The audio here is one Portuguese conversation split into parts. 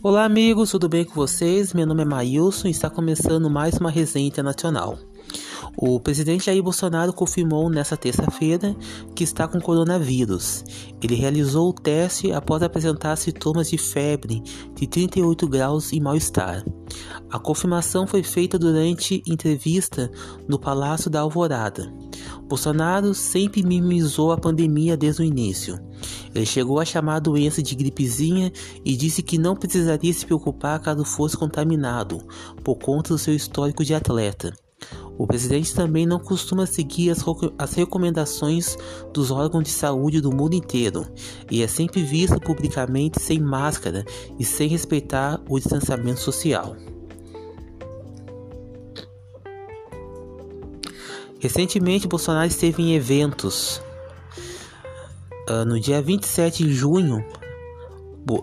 Olá amigos, tudo bem com vocês? Meu nome é Maílson e está começando mais uma resenha internacional. O presidente Jair Bolsonaro confirmou nesta terça-feira que está com coronavírus. Ele realizou o teste após apresentar sintomas de febre de 38 graus e mal-estar. A confirmação foi feita durante entrevista no Palácio da Alvorada. Bolsonaro sempre minimizou a pandemia desde o início. Ele chegou a chamar a doença de gripezinha e disse que não precisaria se preocupar caso fosse contaminado, por conta do seu histórico de atleta. O presidente também não costuma seguir as, as, recomendações dos órgãos de saúde do mundo inteiro e é sempre visto publicamente sem máscara e sem respeitar o distanciamento social. Recentemente, Bolsonaro esteve em eventos. Uh, no dia 27 de junho,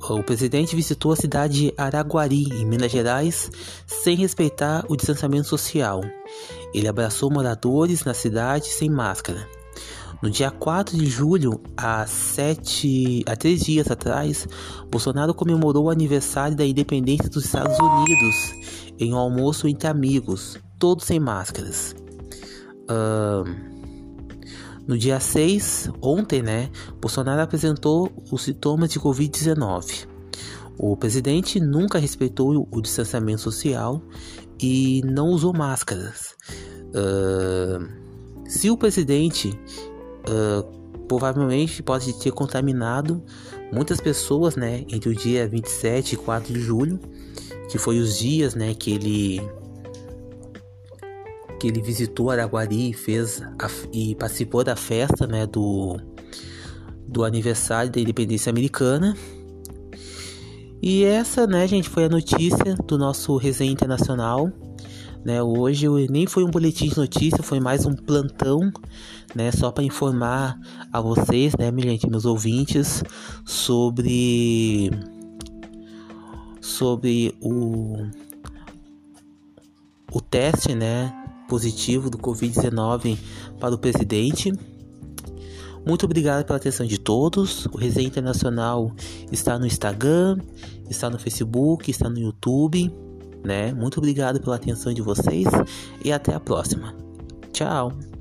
o presidente visitou a cidade de Araguari, em Minas Gerais, sem respeitar o distanciamento social. Ele abraçou moradores na cidade sem máscara. No dia 4 de julho, há, sete, há três dias atrás, Bolsonaro comemorou o aniversário da independência dos Estados Unidos em um almoço entre amigos, todos sem máscaras. Uh, no dia 6, ontem, né, Bolsonaro apresentou os sintomas de Covid-19. O presidente nunca respeitou o distanciamento social e não usou máscaras. Uh, se o presidente uh, provavelmente pode ter contaminado muitas pessoas, né, entre o dia 27 e 4 de julho, que foi os dias, né, que ele que ele visitou Araguari e fez a, e participou da festa, né, do do aniversário da independência americana. E essa, né, gente, foi a notícia do nosso resenha internacional. Né, hoje nem foi um boletim de notícia, foi mais um plantão, né, só para informar a vocês, né, gente, meus ouvintes, sobre sobre o o teste, né, positivo do Covid-19 para o presidente. Muito obrigado pela atenção de todos. O Resenha Internacional está no Instagram, está no Facebook, está no YouTube. Né? Muito obrigado pela atenção de vocês e até a próxima. Tchau!